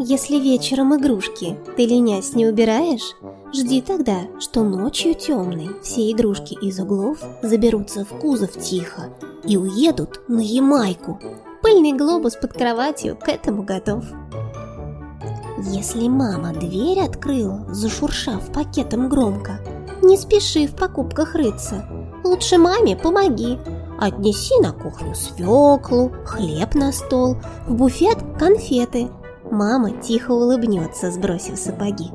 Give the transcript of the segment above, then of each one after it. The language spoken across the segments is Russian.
Если вечером игрушки ты ленясь не убираешь, жди тогда, что ночью темной все игрушки из углов заберутся в кузов тихо и уедут на Ямайку. Пыльный глобус под кроватью к этому готов. Если мама дверь открыла, зашуршав пакетом громко, не спеши в покупках рыться. Лучше маме помоги. Отнеси на кухню свеклу, хлеб на стол, в буфет конфеты – Мама тихо улыбнется, сбросив сапоги.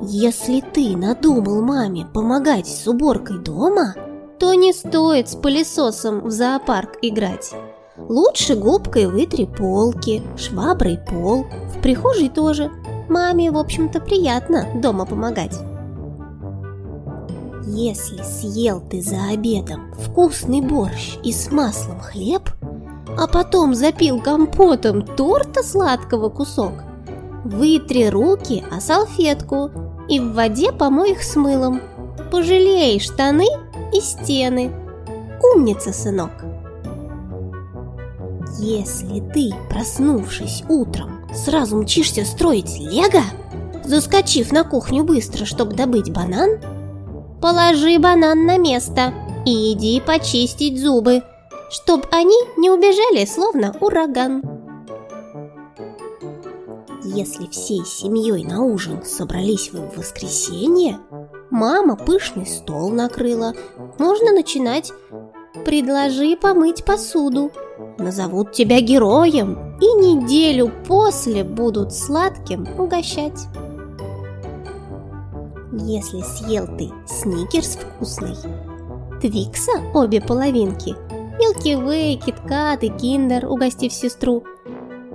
Если ты надумал маме помогать с уборкой дома, то не стоит с пылесосом в зоопарк играть. Лучше губкой вытри полки, шваброй пол, в прихожей тоже. Маме, в общем-то, приятно дома помогать. Если съел ты за обедом вкусный борщ и с маслом хлеб – а потом запил компотом торта сладкого кусок, вытри руки о салфетку и в воде помой их с мылом. Пожалей штаны и стены. Умница, сынок. Если ты, проснувшись утром, сразу мчишься строить лего, заскочив на кухню быстро, чтобы добыть банан, положи банан на место и иди почистить зубы, чтоб они не убежали, словно ураган. Если всей семьей на ужин собрались в воскресенье, мама пышный стол накрыла, можно начинать. Предложи помыть посуду, назовут тебя героем и неделю после будут сладким угощать. Если съел ты сникерс вкусный, Твикса обе половинки – Milky Way, KitKat и Киндер, угостив сестру.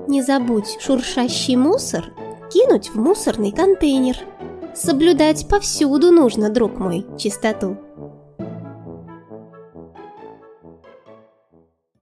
Не забудь шуршащий мусор кинуть в мусорный контейнер. Соблюдать повсюду нужно, друг мой, чистоту.